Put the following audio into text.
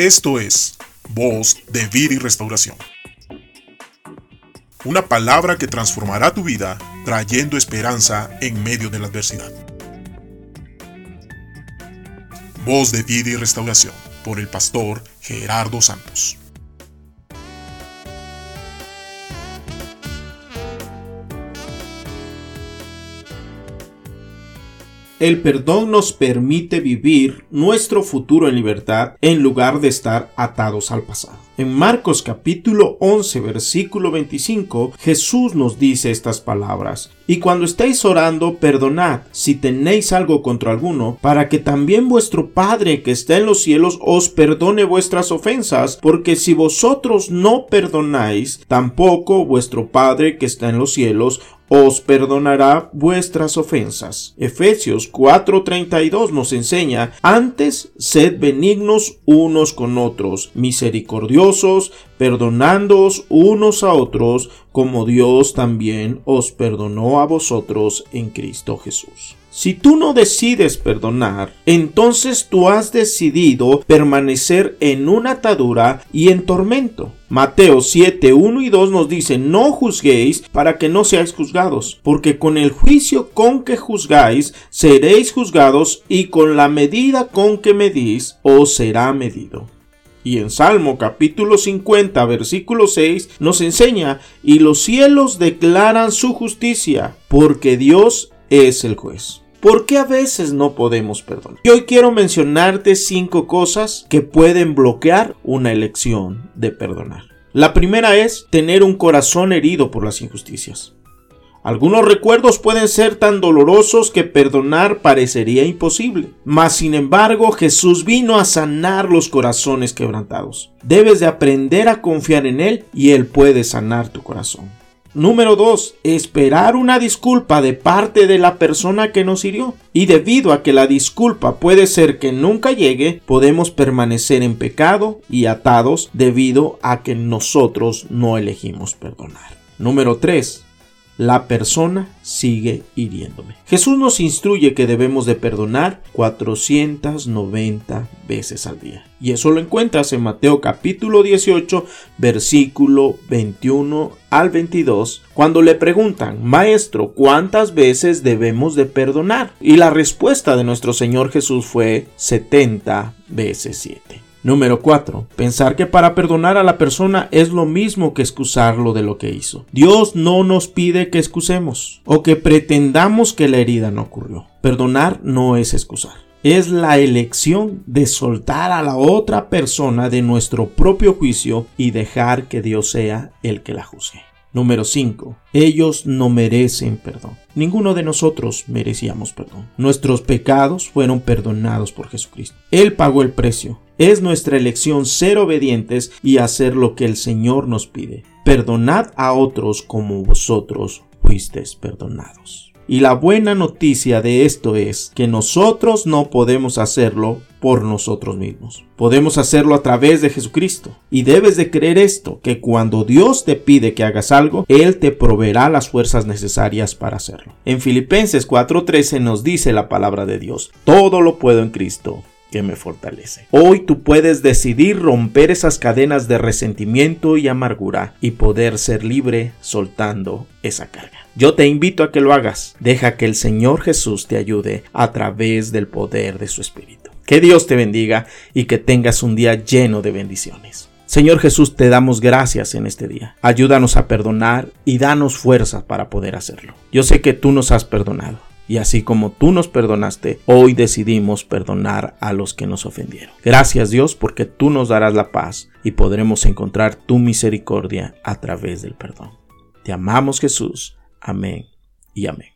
Esto es Voz de Vida y Restauración. Una palabra que transformará tu vida trayendo esperanza en medio de la adversidad. Voz de Vida y Restauración por el pastor Gerardo Santos. El perdón nos permite vivir nuestro futuro en libertad en lugar de estar atados al pasado. En Marcos capítulo 11 versículo 25 Jesús nos dice estas palabras. Y cuando estéis orando, perdonad si tenéis algo contra alguno, para que también vuestro Padre que está en los cielos os perdone vuestras ofensas, porque si vosotros no perdonáis, tampoco vuestro Padre que está en los cielos os perdonará vuestras ofensas. Efesios 4:32 nos enseña, antes sed benignos unos con otros, misericordiosos, perdonándoos unos a otros, como Dios también os perdonó a vosotros en Cristo Jesús. Si tú no decides perdonar, entonces tú has decidido permanecer en una atadura y en tormento. Mateo 7, 1 y 2 nos dice, no juzguéis para que no seáis juzgados, porque con el juicio con que juzgáis seréis juzgados y con la medida con que medís os será medido. Y en Salmo capítulo 50 versículo 6 nos enseña, y los cielos declaran su justicia, porque Dios es el juez. ¿Por qué a veces no podemos perdonar? Y hoy quiero mencionarte cinco cosas que pueden bloquear una elección de perdonar. La primera es tener un corazón herido por las injusticias. Algunos recuerdos pueden ser tan dolorosos que perdonar parecería imposible. Mas sin embargo Jesús vino a sanar los corazones quebrantados. Debes de aprender a confiar en Él y Él puede sanar tu corazón. Número 2. Esperar una disculpa de parte de la persona que nos hirió. Y debido a que la disculpa puede ser que nunca llegue, podemos permanecer en pecado y atados debido a que nosotros no elegimos perdonar. Número 3 la persona sigue hiriéndome. Jesús nos instruye que debemos de perdonar 490 veces al día. Y eso lo encuentras en Mateo capítulo 18, versículo 21 al 22, cuando le preguntan, Maestro, ¿cuántas veces debemos de perdonar? Y la respuesta de nuestro Señor Jesús fue 70 veces 7. Número 4. Pensar que para perdonar a la persona es lo mismo que excusarlo de lo que hizo. Dios no nos pide que excusemos o que pretendamos que la herida no ocurrió. Perdonar no es excusar. Es la elección de soltar a la otra persona de nuestro propio juicio y dejar que Dios sea el que la juzgue. Número 5. Ellos no merecen perdón. Ninguno de nosotros merecíamos perdón. Nuestros pecados fueron perdonados por Jesucristo. Él pagó el precio. Es nuestra elección ser obedientes y hacer lo que el Señor nos pide. Perdonad a otros como vosotros fuisteis perdonados. Y la buena noticia de esto es que nosotros no podemos hacerlo por nosotros mismos. Podemos hacerlo a través de Jesucristo. Y debes de creer esto, que cuando Dios te pide que hagas algo, Él te proveerá las fuerzas necesarias para hacerlo. En Filipenses 4:13 nos dice la palabra de Dios, todo lo puedo en Cristo que me fortalece. Hoy tú puedes decidir romper esas cadenas de resentimiento y amargura y poder ser libre soltando esa carga. Yo te invito a que lo hagas. Deja que el Señor Jesús te ayude a través del poder de su Espíritu. Que Dios te bendiga y que tengas un día lleno de bendiciones. Señor Jesús, te damos gracias en este día. Ayúdanos a perdonar y danos fuerza para poder hacerlo. Yo sé que tú nos has perdonado y así como tú nos perdonaste, hoy decidimos perdonar a los que nos ofendieron. Gracias Dios porque tú nos darás la paz y podremos encontrar tu misericordia a través del perdón. Te amamos Jesús. Amén y amén.